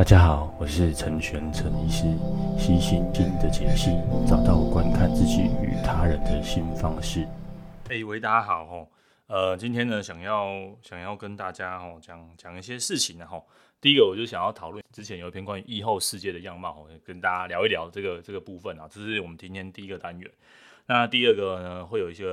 大家好，我是陈玄陈医师，悉心经的解析，找到观看自己与他人的新方式。哎，喂，大家好吼，呃，今天呢，想要想要跟大家吼讲讲一些事情呢吼。第一个，我就想要讨论之前有一篇关于疫后世界的样貌，跟大家聊一聊这个这个部分啊，这是我们今天第一个单元。那第二个呢，会有一些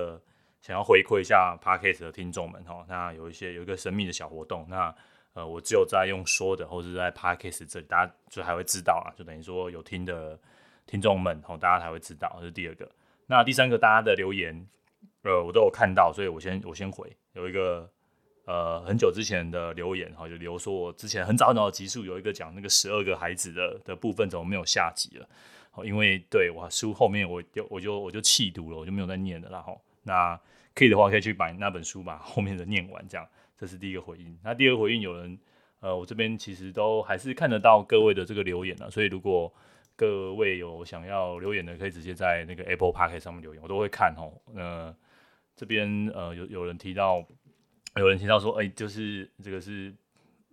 想要回馈一下 Podcast 的听众们吼，那有一些有一个神秘的小活动，那。呃，我只有在用说的，或者在 Podcast 这里，大家就还会知道啊，就等于说有听的听众们，吼，大家才会知道，这是第二个。那第三个，大家的留言，呃，我都有看到，所以我先我先回。有一个呃很久之前的留言，哈，就留说我之前很早很早的集数有一个讲那个十二个孩子的的部分，怎么没有下集了？好，因为对我书后面我就我就我就弃读了，我就没有再念了，然后那可以的话，可以去把那本书把 后面的念完，这样。这是第一个回应。那第二个回应，有人，呃，我这边其实都还是看得到各位的这个留言了。所以如果各位有想要留言的，可以直接在那个 Apple Podcast 上面留言，我都会看哦。那这边呃有有人提到，有人提到说，哎，就是这个是，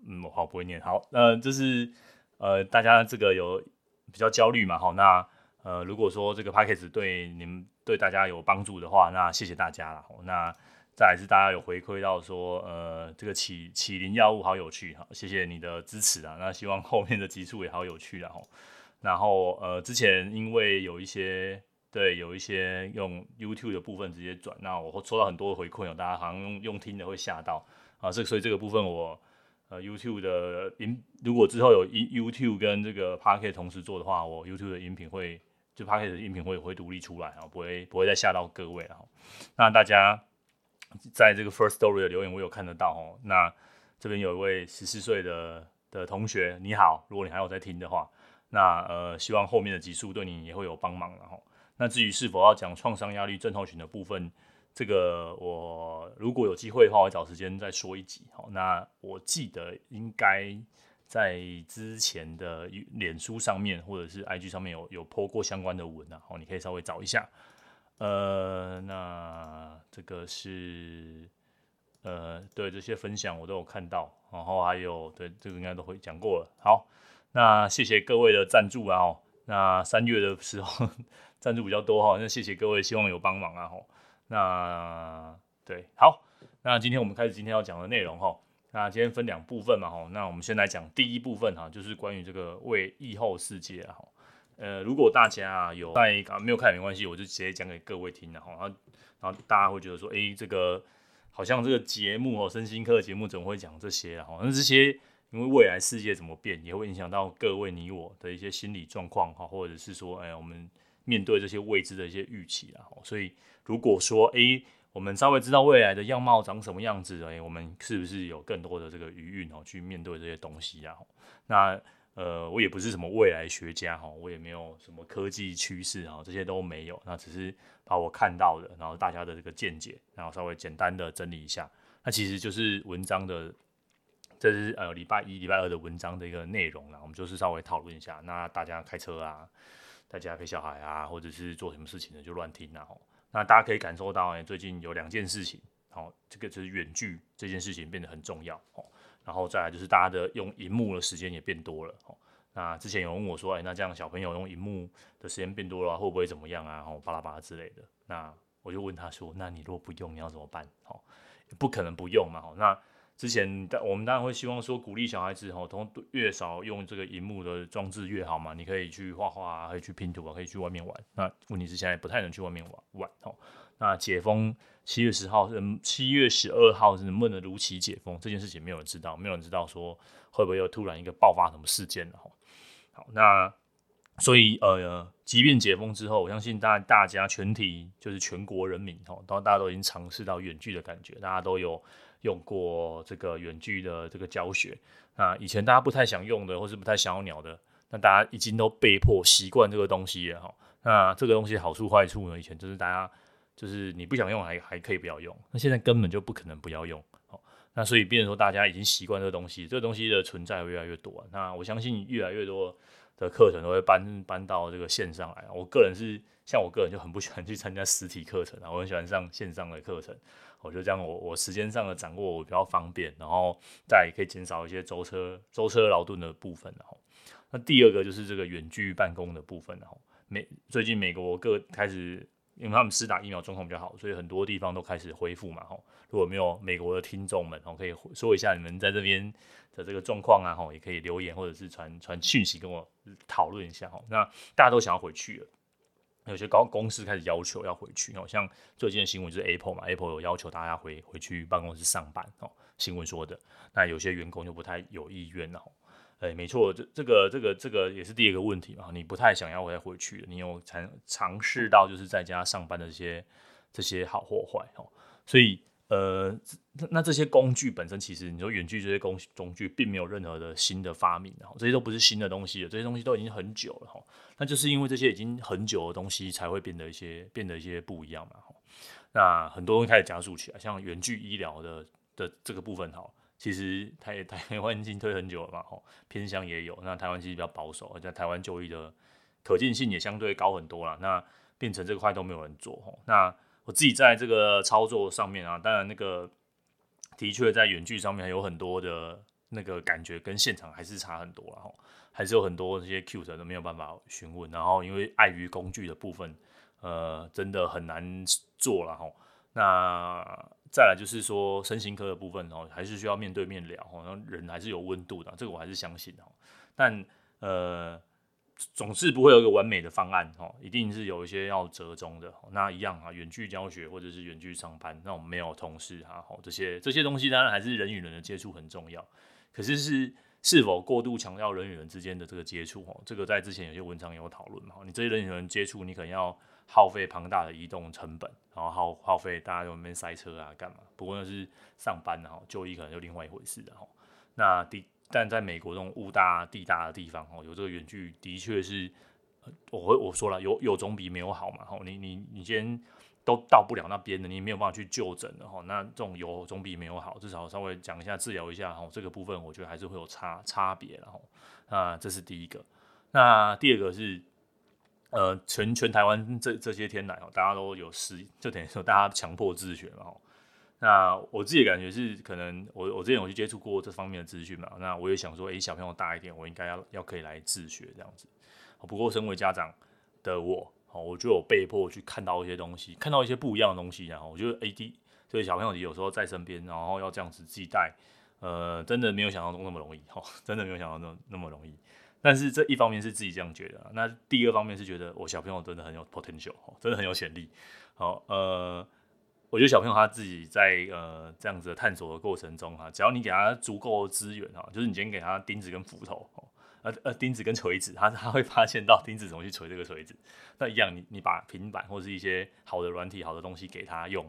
嗯，我好不会念。好，那就是呃大家这个有比较焦虑嘛，好，那呃如果说这个 Podcast 对你们对大家有帮助的话，那谢谢大家了。那再来是大家有回馈到说，呃，这个启启灵药物好有趣哈，谢谢你的支持啊。那希望后面的集数也好有趣然后，然后呃，之前因为有一些对有一些用 YouTube 的部分直接转，那我收到很多回馈哦，大家好像用用听的会吓到啊，这所以这个部分我呃 YouTube 的音，如果之后有 YouTube 跟这个 Podcast 同时做的话，我 YouTube 的音频会就 Podcast 的音频会会独立出来啊，不会不会再吓到各位了。那大家。在这个 First Story 的留言，我有看得到哦。那这边有一位十四岁的的同学，你好，如果你还有在听的话，那呃，希望后面的集数对你也会有帮忙了哈。那至于是否要讲创伤压力症候群的部分，这个我如果有机会的话，我找时间再说一集。好，那我记得应该在之前的脸书上面或者是 IG 上面有有 po 过相关的文啊，好，你可以稍微找一下。呃，那这个是呃，对这些分享我都有看到，然后还有对这个应该都会讲过了。好，那谢谢各位的赞助啊！哦，那三月的时候 赞助比较多哈，那谢谢各位，希望有帮忙啊！吼，那对，好，那今天我们开始今天要讲的内容哈。那今天分两部分嘛，吼，那我们先来讲第一部分哈，就是关于这个为疫后世界啊。呃，如果大家有在啊没有看没关系，我就直接讲给各位听了哈。然后，大家会觉得说，哎、这个好像这个节目哦，身心课节目怎么会讲这些啊？那这些因为未来世界怎么变，也会影响到各位你我的一些心理状况哈，或者是说，哎、我们面对这些未知的一些预期啊。所以，如果说，哎、我们稍微知道未来的样貌长什么样子，哎、欸，我们是不是有更多的这个余韵哦，去面对这些东西啊？那。呃，我也不是什么未来学家哈，我也没有什么科技趋势哈，这些都没有。那只是把我看到的，然后大家的这个见解，然后稍微简单的整理一下。那其实就是文章的，这是呃礼拜一、礼拜二的文章的一个内容啦。我们就是稍微讨论一下。那大家开车啊，大家陪小孩啊，或者是做什么事情的就乱听啊。那大家可以感受到，最近有两件事情，好，这个就是远距这件事情变得很重要哦。然后再来就是大家的用荧幕的时间也变多了，那之前有问我说，哎，那这样小朋友用荧幕的时间变多了，会不会怎么样啊？哦，巴拉巴拉之类的。那我就问他说，那你如果不用，你要怎么办？哦，不可能不用嘛。好，那之前我们当然会希望说，鼓励小孩子吼，从越少用这个荧幕的装置越好嘛。你可以去画画，可以去拼图啊，可以去外面玩。那问题是现在不太能去外面玩玩。吼，那解封。七月十号，嗯，七月十二号是能不能如期解封？这件事情没有人知道，没有人知道说会不会又突然一个爆发什么事件了哈。好，那所以呃，即便解封之后，我相信大大家全体就是全国人民哈，都大家都已经尝试到远距的感觉，大家都有用过这个远距的这个教学。那以前大家不太想用的，或是不太想要鸟的，那大家已经都被迫习惯这个东西了哈。那这个东西好处坏处呢？以前就是大家。就是你不想用还还可以不要用，那现在根本就不可能不要用，那所以变成说大家已经习惯这个东西，这个东西的存在越来越多，那我相信越来越多的课程都会搬搬到这个线上来。我个人是像我个人就很不喜欢去参加实体课程啊，我很喜欢上线上的课程，我就这样我我时间上的掌握我比较方便，然后再也可以减少一些舟车舟车劳顿的部分，然后那第二个就是这个远距办公的部分，哈，美最近美国各开始，因为他们施打疫苗状况比较好，所以很多地方都开始恢复嘛，哈。如果没有美国的听众们，可以说一下你们在这边的这个状况啊，哈，也可以留言或者是传传讯息跟我讨论一下，哈。那大家都想要回去了，有些高公司开始要求要回去，哦，像最近的新闻就是 Apple 嘛，Apple 有要求大家回回去办公室上班，哦，新闻说的。那有些员工就不太有意愿哦。哎，没错，这这个这个这个也是第二个问题嘛。你不太想要再回去，你有尝尝试到就是在家上班的这些这些好或坏哦。所以呃，那这些工具本身其实你说远距这些工工具并没有任何的新的发明，然后这些都不是新的东西了，这些东西都已经很久了哈。那就是因为这些已经很久的东西才会变得一些变得一些不一样嘛。那很多东西开始加速起来，像远距医疗的的这个部分哈。其实台台湾已经推很久了嘛，哈，偏乡也有。那台湾其实比较保守，而且台湾就医的可见性也相对高很多了。那变成这块都没有人做，哈。那我自己在这个操作上面啊，当然那个的确在远距上面有很多的那个感觉，跟现场还是差很多了，哈。还是有很多这些 Q 者都没有办法询问，然后因为碍于工具的部分，呃，真的很难做了，哈。那再来就是说，身心科的部分哦，还是需要面对面聊哦，然后人还是有温度的，这个我还是相信哦。但呃，总是不会有一个完美的方案哦，一定是有一些要折中的。那一样啊，远距教学或者是远距上班，那我们没有同事啊，这些这些东西当然还是人与人的接触很重要。可是是是否过度强调人与人之间的这个接触哦，这个在之前有些文章也有讨论嘛。你这些人与人接触，你可能要。耗费庞大的移动成本，然后耗耗费大家在外面塞车啊，干嘛？不过那是上班，然后就医可能就另外一回事的哈。那第但在美国这种物大地大的地方哦，有这个远距的确是，我会我说了有有总比没有好嘛。你你你先都到不了那边的，你没有办法去就诊的哈。那这种有总比没有好，至少稍微讲一下治疗一下哈。这个部分我觉得还是会有差差别然后，那这是第一个。那第二个是。呃，全全台湾这这些天来哦，大家都有失，就等于说大家强迫自学嘛。那我自己感觉是，可能我我之前有去接触过这方面的资讯嘛。那我也想说，诶、小朋友大一点，我应该要要可以来自学这样子。不过身为家长的我，哦，我就有被迫去看到一些东西，看到一些不一样的东西。然后我觉得 AD 所以小朋友有时候在身边，然后要这样子自己带，呃，真的没有想象中那么容易，哦，真的没有想象中那么容易。但是这一方面是自己这样觉得，那第二方面是觉得我小朋友真的很有 potential，真的很有潜力。好，呃，我觉得小朋友他自己在呃这样子的探索的过程中哈，只要你给他足够的资源哈，就是你今天给他钉子跟斧头哦，呃呃钉子跟锤子，他他会发现到钉子怎么去锤这个锤子。那一样，你你把平板或是一些好的软体、好的东西给他用，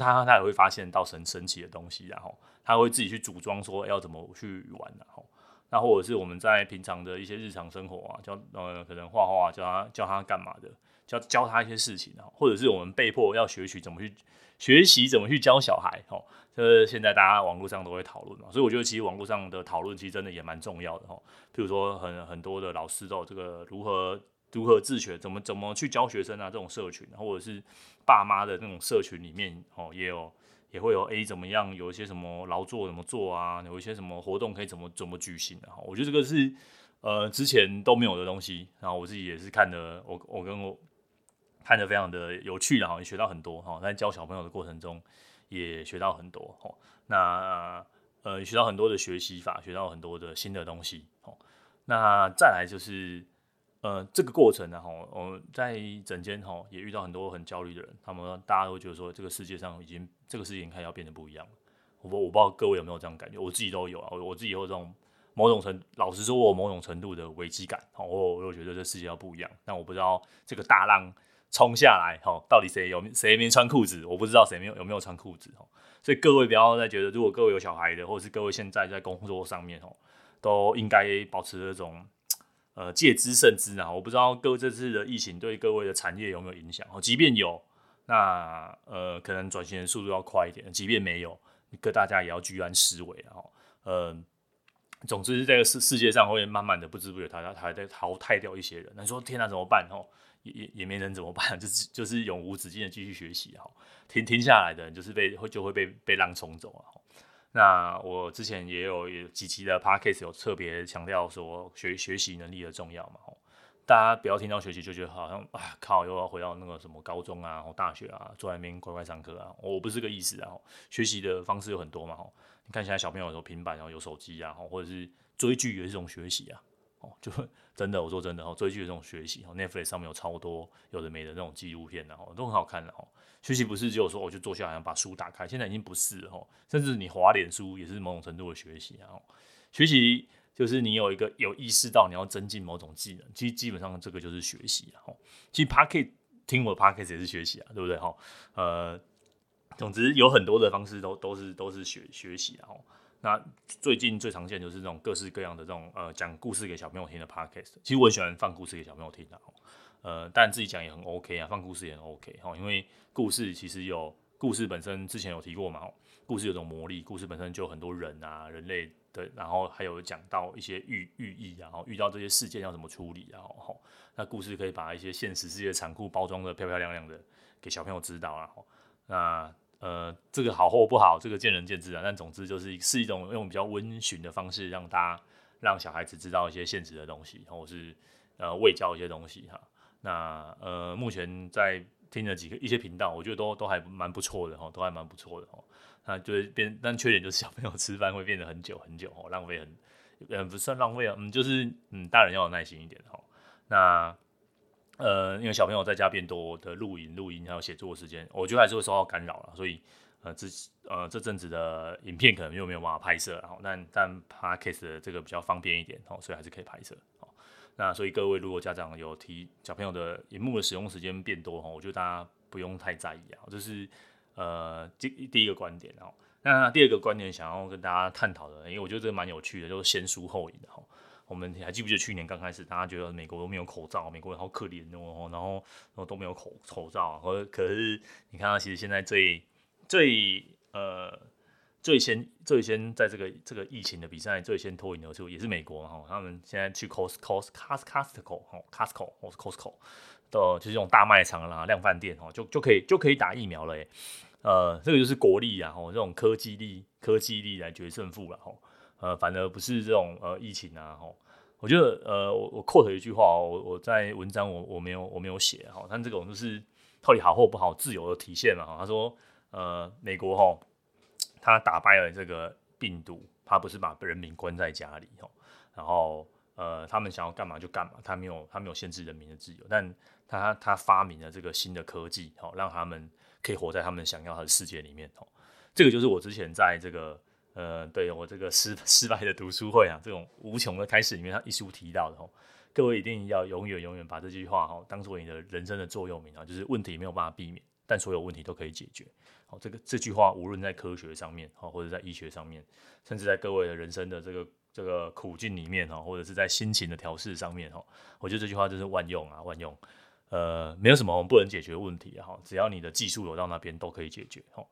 他他也会发现到神神奇的东西，然后他会自己去组装说要怎么去玩，然后。那或者是我们在平常的一些日常生活啊，教呃可能画画，教他教他干嘛的，教教他一些事情啊，或者是我们被迫要学习怎么去学习怎么去教小孩哦，这个现在大家网络上都会讨论嘛，所以我觉得其实网络上的讨论其实真的也蛮重要的哦。譬如说很很多的老师都有这个如何如何自学，怎么怎么去教学生啊这种社群，或者是爸妈的那种社群里面哦也有。也会有 A 怎么样，有一些什么劳作怎么做啊，有一些什么活动可以怎么怎么举行的哈。我觉得这个是呃之前都没有的东西，然后我自己也是看的，我我跟我看得非常的有趣，然后也学到很多哈。在教小朋友的过程中也学到很多哈。那呃学到很多的学习法，学到很多的新的东西。那再来就是。呃，这个过程呢，哈，我在整间哈也遇到很多很焦虑的人，他们大家都觉得说，这个世界上已经这个世界已经开始要变得不一样了。我我不知道各位有没有这样感觉，我自己都有啊，我自己有这种某种程，老实说，我某种程度的危机感，哈，我我觉得这世界要不一样，但我不知道这个大浪冲下来，吼，到底谁有谁没穿裤子，我不知道谁没有有没有穿裤子，哈，所以各位不要再觉得，如果各位有小孩的，或者是各位现在在工作上面，哦，都应该保持这种。呃，戒之慎之啊！我不知道各位这次的疫情对各位的产业有没有影响？哦，即便有，那呃，可能转型的速度要快一点；即便没有，各大家也要居安思危啊！呃，总之，这个世世界上会慢慢的不知不觉，他他还在淘汰掉一些人。那说天哪，怎么办？哦，也也没人怎么办？就是就是永无止境的继续学习哈，停停下来的人就是被会就会被被浪冲走啊！那我之前也有有几期的 podcast 有特别强调说学学习能力的重要嘛，大家不要听到学习就觉得好像啊靠又要回到那个什么高中啊或大学啊，坐在那边乖乖上课啊，我不是这个意思啊，学习的方式有很多嘛，你看现在小朋友有平板然后有手机啊，或者是追剧也是一种学习啊，哦，就 真的我说真的哦，追剧的这种学习哦，Netflix 上面有超多有的没的那种纪录片然后都很好看的哦。学习不是只有说我就坐下来把书打开，现在已经不是了吼，甚至你滑脸书也是某种程度的学习啊。学习就是你有一个有意识到你要增进某种技能，其实基本上这个就是学习哦。其实 Podcast 听我 Podcast 也是学习啊，对不对哈？呃，总之有很多的方式都都是都是学学习啊。那最近最常见就是这种各式各样的这种呃讲故事给小朋友听的 Podcast，其实我很喜欢放故事给小朋友听的。呃，但自己讲也很 OK 啊，放故事也很 OK 哈，因为故事其实有故事本身之前有提过嘛，故事有种魔力，故事本身就很多人啊，人类的，然后还有讲到一些寓寓意，然后遇到这些事件要怎么处理，然后，那故事可以把一些现实世界残酷包装得漂漂亮亮的给小朋友知道啊，那呃，这个好或不好，这个见仁见智啊，但总之就是是一种用比较温驯的方式让大家让小孩子知道一些现实的东西，或者是呃未教一些东西哈。那呃，目前在听了几个一些频道，我觉得都都还蛮不错的哈，都还蛮不错的哈。那就是变，但缺点就是小朋友吃饭会变得很久很久哦，浪费很，嗯，不算浪费啊，嗯，就是嗯，大人要有耐心一点哈。那呃，因为小朋友在家变多的录影、录音还有写作时间，我觉得还是会受到干扰了，所以呃，这呃这阵子的影片可能又没有办法拍摄，然后但但 Podcast 的这个比较方便一点哦，所以还是可以拍摄。那所以各位，如果家长有提小朋友的荧幕的使用时间变多哈，我觉得大家不用太在意啊。这是呃第第一个观点哦。那第二个观点想要跟大家探讨的，因为我觉得这个蛮有趣的，就是先输后赢的哈。我们还记不记得去年刚开始，大家觉得美国都没有口罩，美国人好可怜哦，然后然后都没有口口罩，可可是你看到其实现在最最呃。最先最先在这个这个疫情的比赛最先脱颖而出也是美国哈，他们现在去 Costco Costco 哈 Costco 或是 Costco 的就是这种大卖场啦、量贩店哈，就就可以就可以打疫苗了诶。呃，这个就是国力啊，哈，这种科技力科技力来决胜负了吼，呃，反而不是这种呃疫情啊吼。我觉得呃我我 quote 一句话，我我在文章我我没有我没有写哈，但这种就是到底好或不好自由的体现嘛哈。他说呃美国哈。他打败了这个病毒，他不是把人民关在家里吼，然后呃，他们想要干嘛就干嘛，他没有他没有限制人民的自由，但他他发明了这个新的科技，吼，让他们可以活在他们想要的世界里面，哦，这个就是我之前在这个呃，对我这个失 失败的读书会啊，这种无穷的开始里面，他一书提到的吼，各位一定要永远永远把这句话哦当做你的人生的座右铭啊，就是问题没有办法避免，但所有问题都可以解决。好这个这句话无论在科学上面，或者在医学上面，甚至在各位的人生的这个这个苦境里面哦，或者是在心情的调试上面哦，我觉得这句话就是万用啊，万用。呃，没有什么我们不能解决的问题，哈，只要你的技术有到那边都可以解决，哈。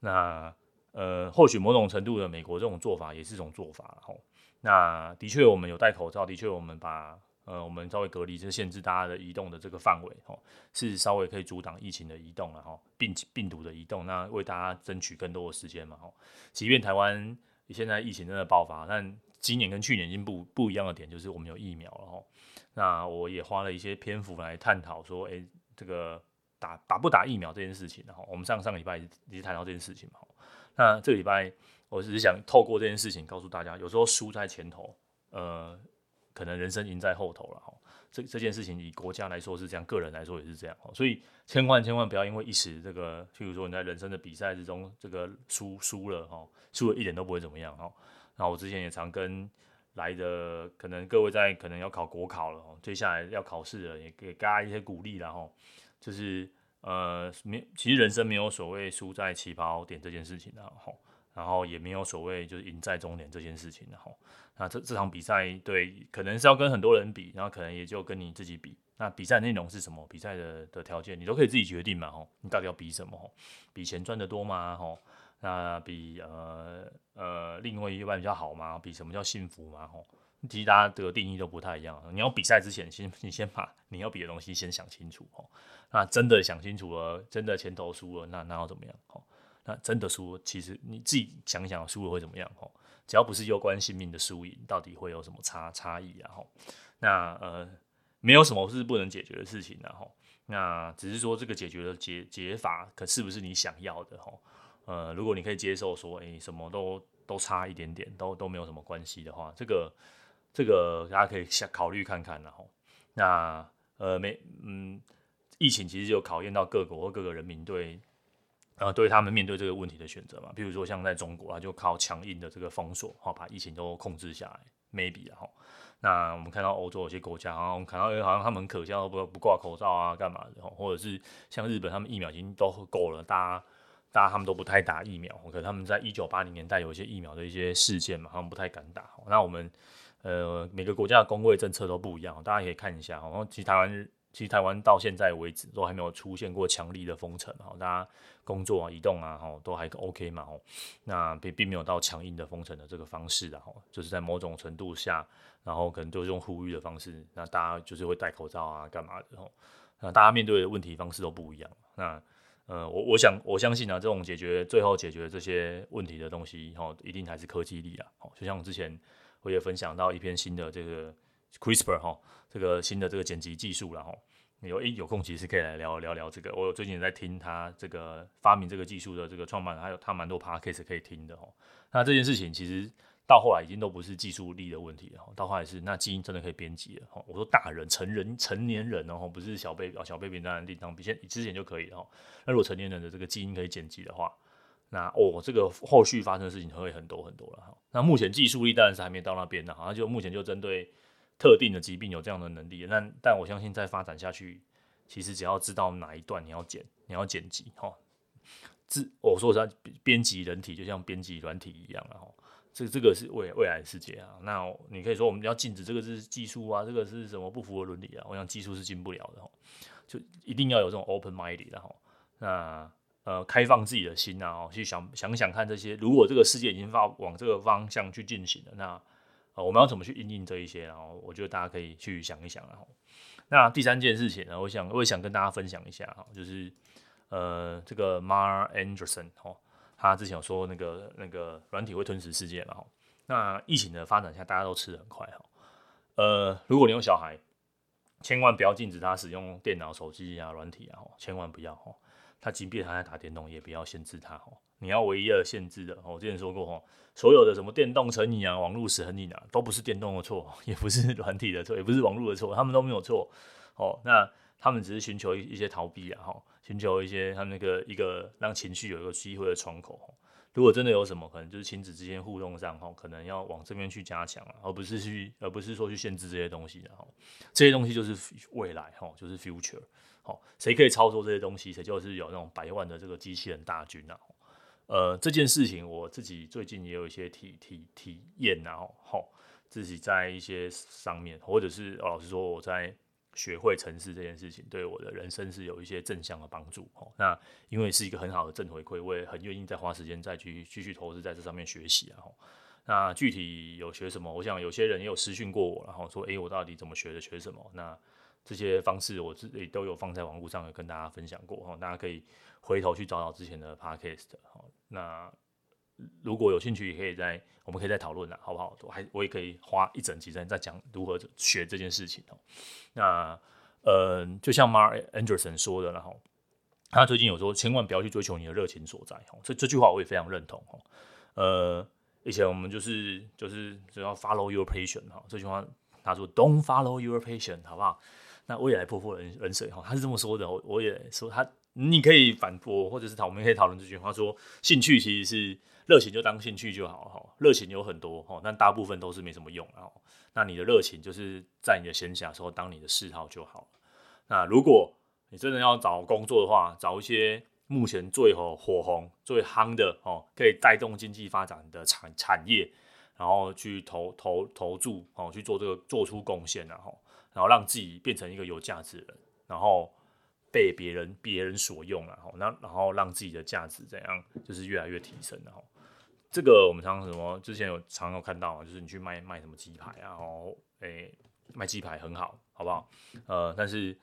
那呃，或许某种程度的美国这种做法也是一种做法，吼。那的确我们有戴口罩，的确我们把。呃，我们稍微隔离，就是限制大家的移动的这个范围，吼，是稍微可以阻挡疫情的移动了，吼，病病毒的移动，那为大家争取更多的时间嘛，吼。即便台湾现在疫情真的爆发，但今年跟去年已经不不一样的点，就是我们有疫苗了，吼。那我也花了一些篇幅来探讨说，诶、这个打打不打疫苗这件事情，吼，我们上上个礼拜也是谈到这件事情嘛，吼。那这个礼拜，我只是想透过这件事情告诉大家，有时候输在前头，呃。可能人生赢在后头了哈，这这件事情以国家来说是这样，个人来说也是这样，所以千万千万不要因为一时这个，譬如说你在人生的比赛之中这个输输了哈，输了一点都不会怎么样哈。那我之前也常跟来的可能各位在可能要考国考了，接下来要考试了，也给大家一些鼓励然后就是呃没，其实人生没有所谓输在起跑点这件事情的吼。然后也没有所谓就是赢在终点这件事情，然后那这这场比赛对可能是要跟很多人比，然后可能也就跟你自己比。那比赛内容是什么？比赛的的条件你都可以自己决定嘛，吼，你到底要比什么？吼，比钱赚得多吗？吼，那比呃呃另外一半比较好吗？比什么叫幸福吗？吼，其实大家的定义都不太一样。你要比赛之前，先你先把你要比的东西先想清楚，哦，那真的想清楚了，真的钱投输了，那那要怎么样？哦。那真的输，其实你自己想想，输了会怎么样？哦，只要不是攸关性命的输赢，到底会有什么差差异啊？吼，那呃，没有什么是不能解决的事情啊。吼，那只是说这个解决的解解法，可是不是你想要的？吼，呃，如果你可以接受说，哎、欸，什么都都差一点点，都都没有什么关系的话，这个这个大家可以想考虑看看，然后，那呃，没，嗯，疫情其实就考验到各国或各个人民对。呃，对他们面对这个问题的选择嘛，比如说像在中国啊，就靠强硬的这个封锁，好把疫情都控制下来，maybe 啊，那我们看到欧洲有些国家，我们看到好像他们很可笑，不不挂口罩啊，干嘛的，或者是像日本，他们疫苗已经都够了，大家大家他们都不太打疫苗，可他们在一九八零年代有一些疫苗的一些事件嘛，他们不太敢打。那我们呃每个国家的公卫政策都不一样，大家可以看一下，然后其实台湾。其实台湾到现在为止都还没有出现过强力的封城，哈，大家工作啊、移动啊，哈，都还 OK 嘛，吼，那并并没有到强硬的封城的这个方式的，哈，就是在某种程度下，然后可能就是用呼吁的方式，那大家就是会戴口罩啊，干嘛的，吼，那大家面对的问题方式都不一样，那呃，我我想我相信啊，这种解决最后解决这些问题的东西，哈，一定还是科技力啊，哦，就像我之前我也分享到一篇新的这个。CRISPR 哈，这个新的这个剪辑技术，了哈有诶有空其实可以来聊聊聊这个。我最近也在听他这个发明这个技术的这个创办人，还有他蛮多 podcast 可以听的哈。那这件事情其实到后来已经都不是技术力的问题了，到后来是那基因真的可以编辑了哈。我说大人、成人、成年人哦，不是小 baby 小 baby 当然地方比现之前就可以了哈。那如果成年人的这个基因可以剪辑的话，那哦这个后续发生的事情会很多很多了哈。那目前技术力当然是还没到那边的，好像就目前就针对。特定的疾病有这样的能力，但但我相信再发展下去，其实只要知道哪一段你要剪，你要剪辑，哈，自我说实在，编辑人体就像编辑软体一样了，哈，这这个是未未来世界啊。那你可以说我们要禁止这个是技术啊，这个是什么不符合伦理啊？我想技术是进不了的，哈，就一定要有这种 open minded 的，哈，那呃开放自己的心啊，哦去想想想看这些，如果这个世界已经往往这个方向去进行了，那。我们要怎么去应应这一些？然后我觉得大家可以去想一想。然后，那第三件事情呢，我想我也想跟大家分享一下哈，就是呃，这个 Mar Anderson 哦，他之前有说那个那个软体会吞噬世界嘛哈。那疫情的发展下，大家都吃得很快哈。呃，如果你有小孩，千万不要禁止他使用电脑、手机啊、软体啊，千万不要哈。他即便他在打电动，也不要限制他哦。你要唯一的限制的，我之前说过哦，所有的什么电动成瘾啊、网络成瘾啊，都不是电动的错，也不是 软体的错，也不是网络的错，他们都没有错。哦，那他们只是寻求一些逃避啊，哈，寻求一些他们那个一个让情绪有一个机会的窗口。如果真的有什么，可能就是亲子之间互动上，哈，可能要往这边去加强，而不是去，而不是说去限制这些东西的，哈，这些东西就是未来，哈，就是 future。好，谁可以操作这些东西，谁就是有那种百万的这个机器人大军啊。呃，这件事情我自己最近也有一些体体体验啊，吼，自己在一些上面，或者是老实说我在学会城市这件事情，对我的人生是有一些正向的帮助。哦，那因为是一个很好的正回馈，我也很愿意再花时间再去继续投资在这上面学习啊。那具体有学什么？我想有些人也有私讯过我，然后说，诶，我到底怎么学的？学什么？那这些方式我自己都有放在网络上，跟大家分享过。吼，大家可以回头去找找之前的 podcast。那如果有兴趣，也可以在我们可以再讨论了，好不好？我还我也可以花一整集在在讲如何学这件事情哦。那呃，就像 Mark Anderson 说的，然后他最近有说，千万不要去追求你的热情所在。哦，这这句话我也非常认同。哦，呃，以前我们就是就是只要 follow your passion 哈，这句话他说 Don't follow your passion，好不好？那我也来泼泼冷冷水哈，他是这么说的，我我也说他。你可以反驳，或者是讨，我们可以讨论这句话，说兴趣其实是热情，就当兴趣就好哈。热情有很多哈，但大部分都是没什么用啊。那你的热情就是在你的闲暇时候当你的嗜好就好。那如果你真的要找工作的话，找一些目前最火火红、最夯的哦，可以带动经济发展的产产业，然后去投投投注哦，去做这个做出贡献，然后然后让自己变成一个有价值的人，然后。被别人别人所用，了，吼那然后让自己的价值怎样，就是越来越提升，然后这个我们常常什么之前有常有看到，就是你去卖卖什么鸡排啊，然后诶卖鸡排很好，好不好？呃，但是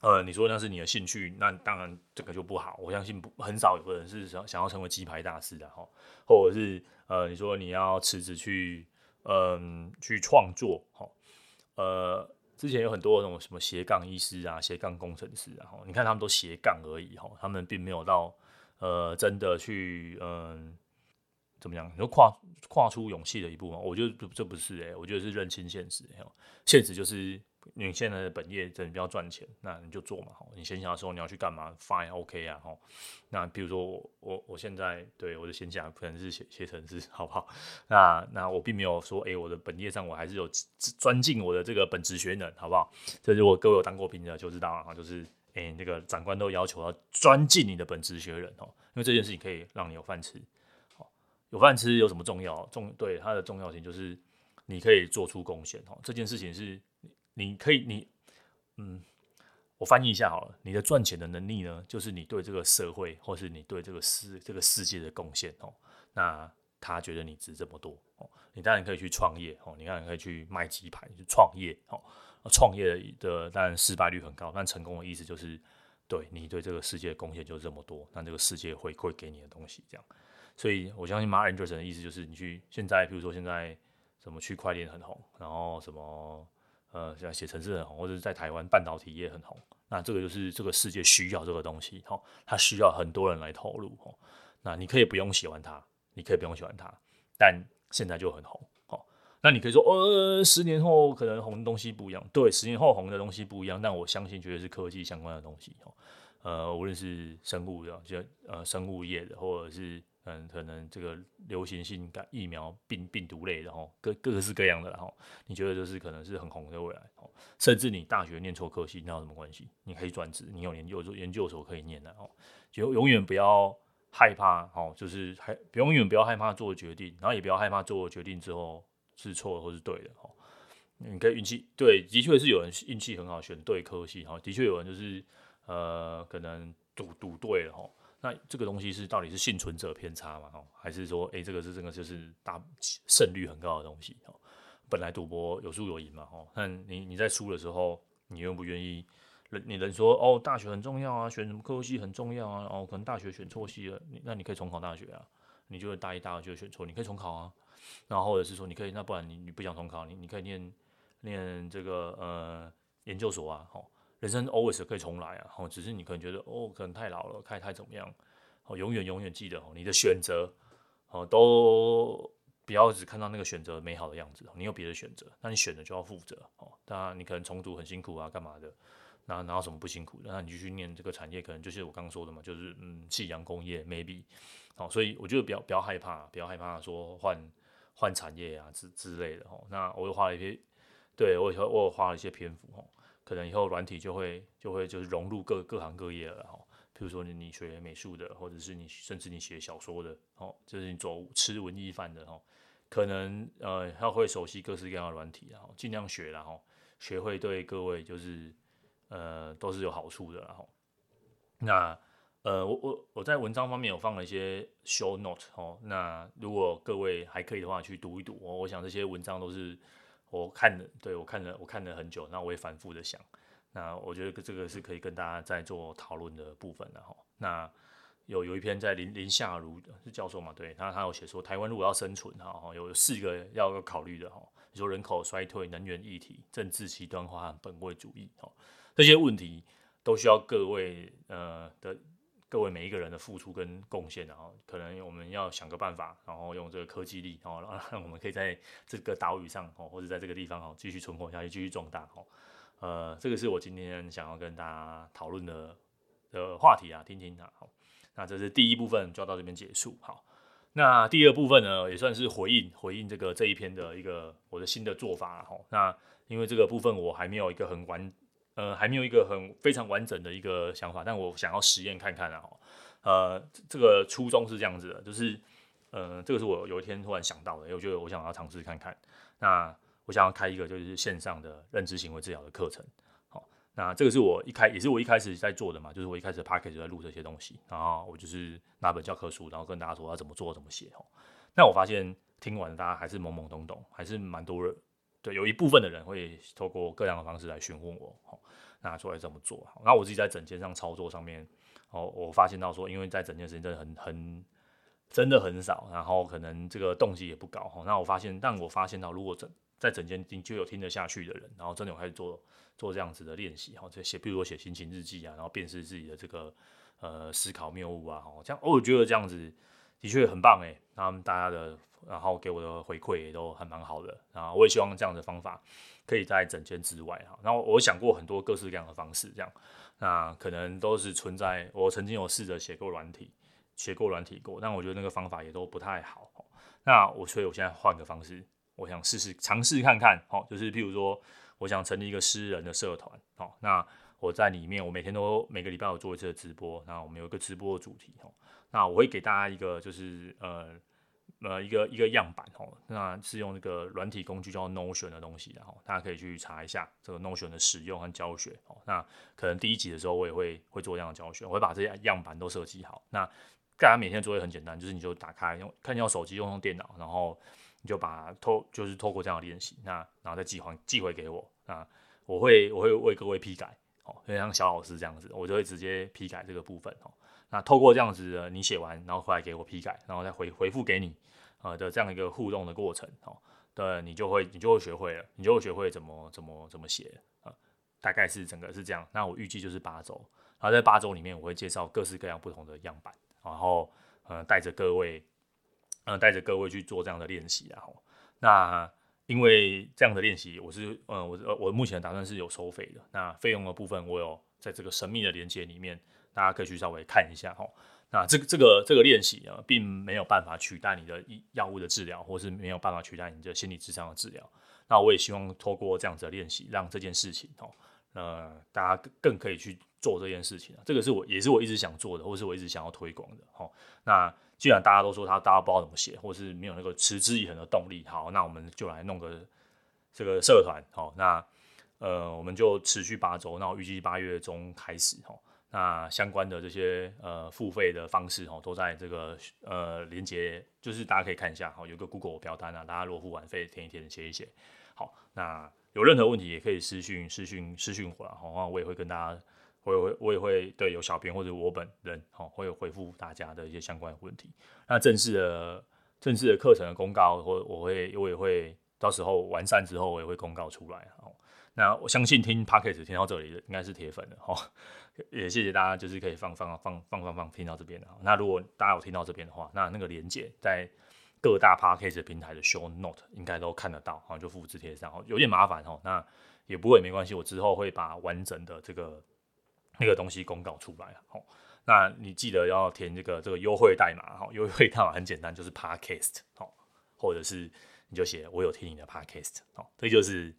呃，你说那是你的兴趣，那当然这个就不好。我相信不很少有人是想想要成为鸡排大师的哈，或者是呃，你说你要辞职去嗯、去创作哈，呃，之前有很多那种什么斜杠医师啊、斜杠工程师啊，你看他们都斜杠而已哈，他们并没有到呃真的去嗯、怎么样，你说跨跨出勇气的一步嘛？我觉得这不是诶、我觉得是认清现实，现实就是。你现在的本业真的比较赚钱，那你就做嘛。你闲暇的时候你要去干嘛？Fine，OK 啊。吼，那比如说我我我现在对我的闲暇可能是写写程式，好不好？那那我并没有说，哎、我的本业上我还是有专进我的这个本职学能，好不好？这如果各位有当过兵的就知道了，就是哎、那个长官都要求要专进你的本职学人哦，因为这件事情可以让你有饭吃。有饭吃有什么重要？重对它的重要性就是你可以做出贡献哦。这件事情是。你可以，你，嗯，我翻译一下好了。你的赚钱的能力呢，就是你对这个社会，或是你对这个世这个世界的贡献哦。那他觉得你值这么多哦，你当然可以去创业哦，你当然可以去卖鸡排去创业哦。创业的当然失败率很高，但成功的意思就是，对你对这个世界贡献就这么多，那这个世界会会给你的东西这样。所以我相信 Mark Andreessen 的意思就是，你去现在，比如说现在什么区块链很红，然后什么。呃，像写城市很红，或者是在台湾半导体业很红，那这个就是这个世界需要这个东西，哈，它需要很多人来投入，哈。那你可以不用喜欢它，你可以不用喜欢它，但现在就很红，好。那你可以说，呃，十年后可能红的东西不一样，对，十年后红的东西不一样，但我相信绝对是科技相关的东西，哈。呃，无论是生物的，就呃生物业的，或者是。嗯，可能这个流行性感疫苗病病毒类的哈，各各式各样的哈，你觉得就是可能是很红的未来哦。甚至你大学念错科系，那有什么关系？你可以转职，你有研究研究所可以念的哦。就永远不要害怕哦，就是还永远不要害怕做决定，然后也不要害怕做决定之后是错或是对的哦。你可以运气对，的确是有人运气很好选对科系哈，的确有人就是呃可能赌赌对了哈。那这个东西是到底是幸存者偏差嘛？哦，还是说，诶、这个是这个就是大胜率很高的东西哦？本来赌博有输有赢嘛？哦，那你你在输的时候，你愿不愿意？人你能说哦，大学很重要啊，选什么科系很重要啊？哦，可能大学选错系了，那你可以重考大学啊？你就会大一、大二就选错，你可以重考啊。然后或者是说，你可以，那不然你你不想重考，你你可以念念这个呃研究所啊？哦。人生 always 可以重来啊，哦，只是你可能觉得哦，可能太老了，太太怎么样，哦，永远永远记得哦，你的选择哦，都不要只看到那个选择美好的样子，你有别的选择，那你选的就要负责哦。当然，你可能重读很辛苦啊，干嘛的？那哪有什么不辛苦的？那你就去念这个产业，可能就是我刚刚说的嘛，就是嗯，夕阳工业 maybe 哦，所以我觉得不要不要害怕，不要害怕说换换产业啊之之类的哦。那我又花了一些，对我我我花了一些篇幅哦。可能以后软体就会就会就是融入各各行各业了哈，比如说你你学美术的，或者是你甚至你写小说的哦，就是你走吃文艺饭的哈，可能呃要会熟悉各式各样的软体然后尽量学然后学会对各位就是呃都是有好处的然后那呃我我我在文章方面有放了一些 show note 哦，那如果各位还可以的话去读一读，我我想这些文章都是。我看了，对我看了，我看了很久，那我也反复的想，那我觉得这个是可以跟大家在做讨论的部分的哈。那有有一篇在林林夏如是教授嘛，对他他有写说，台湾如果要生存哈，有四个要考虑的哈，比如说人口衰退、能源议题、政治极端化本位主义哈，这些问题都需要各位呃的。各位每一个人的付出跟贡献，然后可能我们要想个办法，然后用这个科技力，然后让我们可以在这个岛屿上哦，或者在这个地方哦，继续存活下去，继续壮大哦。呃，这个是我今天想要跟大家讨论的的话题啊，听听啊。好，那这是第一部分，就要到这边结束。好，那第二部分呢，也算是回应回应这个这一篇的一个我的新的做法哈。那因为这个部分我还没有一个很完。呃，还没有一个很非常完整的一个想法，但我想要实验看看啊。呃，这个初衷是这样子的，就是呃，这个是我有一天突然想到的，我觉得我想要尝试看看。那我想要开一个就是线上的认知行为治疗的课程。好，那这个是我一开也是我一开始在做的嘛，就是我一开始 Podcast 就在录这些东西，然后我就是拿本教科书，然后跟大家说要怎么做怎么写。哦，那我发现听完大家还是懵懵懂懂，还是蛮多人。对，有一部分的人会透过各样的方式来询问我，哦，那说来怎么做？那我自己在整件上操作上面，哦，我发现到说，因为在整件时间真的很很真的很少，然后可能这个动机也不高，哈。那我发现，但我发现到，如果整在整件就有听得下去的人，然后真的有开始做做这样子的练习，哈，这写，比如说写心情日记啊，然后辨识自己的这个呃思考谬误啊，哦，这样，我觉得这样子的确很棒诶，他们大家的。然后给我的回馈也都还蛮好的，然后我也希望这样的方法可以在整间之外哈。然后我想过很多各式各样的方式，这样那可能都是存在。我曾经有试着写过软体，写过软体过，但我觉得那个方法也都不太好。那我所以我现在换个方式，我想试试尝试看看。好，就是譬如说，我想成立一个诗人的社团。好，那我在里面，我每天都每个礼拜有做一次的直播。那我们有一个直播的主题。那我会给大家一个就是呃。呃，一个一个样板哦，那是用那个软体工具叫 Notion 的东西，然后大家可以去查一下这个 Notion 的使用和教学哦。那可能第一集的时候，我也会会做这样的教学，我会把这些样板都设计好。那大家每天作业很简单，就是你就打开用，看你用手机用用电脑，然后你就把透就是透过这样的练习，那然后再寄还寄回给我，那我会我会为各位批改哦，就像小老师这样子，我就会直接批改这个部分哦。那透过这样子的，你写完然后回来给我批改，然后再回回复给你。呃的这样一个互动的过程，哦，对，你就会你就会学会了，你就会学会怎么怎么怎么写，呃，大概是整个是这样。那我预计就是八周，然后在八周里面，我会介绍各式各样不同的样板，然后呃带着各位，呃带着各位去做这样的练习，然后那因为这样的练习，我是呃我我目前的打算是有收费的，那费用的部分我有在这个神秘的连接里面，大家可以去稍微看一下，哈。那这个这个这个练习啊，并没有办法取代你的药物的治疗，或是没有办法取代你的心理咨商的治疗。那我也希望透过这样子的练习，让这件事情哦，呃，大家更可以去做这件事情。这个是我也是我一直想做的，或是我一直想要推广的。哦，那既然大家都说他大家不知道怎么写，或是没有那个持之以恒的动力，好，那我们就来弄个这个社团。好，那呃，我们就持续八周，那我预计八月中开始。哈。那相关的这些呃付费的方式哦，都在这个呃连接，就是大家可以看一下哈，有个 Google 表单啊，大家如果付完费填一填写一写。好，那有任何问题也可以私讯私讯私讯我，然后我也会跟大家，我也会我也会对有小编或者我本人哈，会有回复大家的一些相关问题。那正式的正式的课程的公告，我我会我也会到时候完善之后，我也会公告出来。那我相信听 Podcast 听到这里的应该是铁粉的哈，也谢谢大家，就是可以放放放放放放听到这边的。那如果大家有听到这边的话，那那个连接在各大 Podcast 平台的 Show Note 应该都看得到，哈，就复制贴上，有点麻烦哦，那也不会没关系，我之后会把完整的这个那个东西公告出来，好，那你记得要填这个这个优惠代码，哈，优惠代码很简单，就是 Podcast，好，或者是你就写我有听你的 Podcast，好，这就是。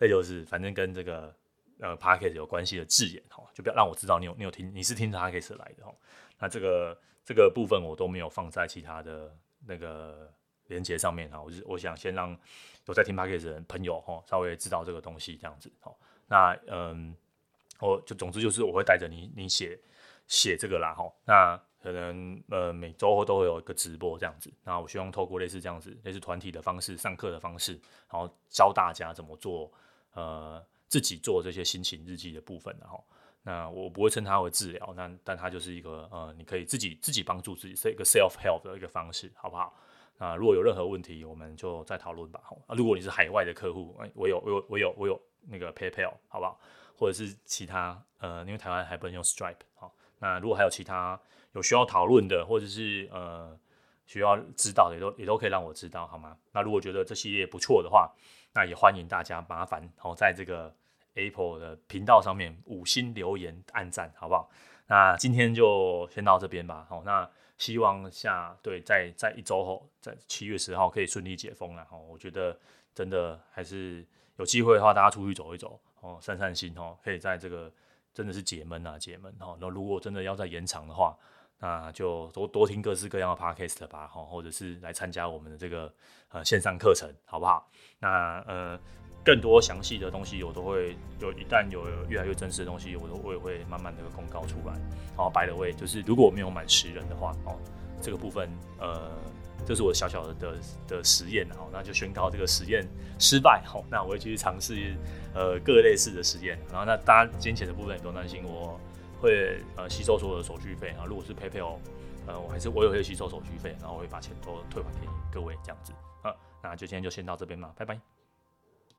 这就是反正跟这个呃 Podcast 有关系的字眼哈，就不要让我知道你有你有听你是听 Podcast 来的哈。那这个这个部分我都没有放在其他的那个连接上面哈。我是我想先让有在听 Podcast 的人朋友哈稍微知道这个东西这样子哈。那嗯，我就总之就是我会带着你你写写这个啦哈。那可能呃每周都会有一个直播这样子。那我希望透过类似这样子类似团体的方式上课的方式，然后教大家怎么做。呃，自己做这些心情日记的部分，然后，那我不会称它为治疗，那但它就是一个呃，你可以自己自己帮助自己，是一个 self help 的一个方式，好不好？那如果有任何问题，我们就再讨论吧。啊，如果你是海外的客户，我有我有我有我有那个 PayPal，好不好？或者是其他呃，因为台湾还不能用 Stripe，好，那如果还有其他有需要讨论的，或者是呃需要知道的，也都也都可以让我知道，好吗？那如果觉得这系列不错的话，那也欢迎大家麻烦哦，在这个 Apple 的频道上面五星留言、按赞，好不好？那今天就先到这边吧。好，那希望下对在在一周后，在七月十号可以顺利解封了。哈，我觉得真的还是有机会的话，大家出去走一走哦，散散心哦，可以在这个真的是解闷啊，解闷哦。那如果真的要再延长的话，那就多多听各式各样的 podcast 吧，哈，或者是来参加我们的这个呃线上课程，好不好？那呃更多详细的东西我都会有，一旦有越来越真实的东西，我都我也会慢慢的公告出来。好，by the way，就是如果我没有满十人的话，哦，这个部分呃这是我小小的的的实验，然后那就宣告这个实验失败，好，那我会继续尝试呃各类似的实验，然后那大家金钱的部分也不用担心，我会呃吸收所有的手续费，啊如果是 PayPal，呃我还是我也会吸收手续费，然后我会把钱都退还给各位这样子，啊，那就今天就先到这边吧，拜拜。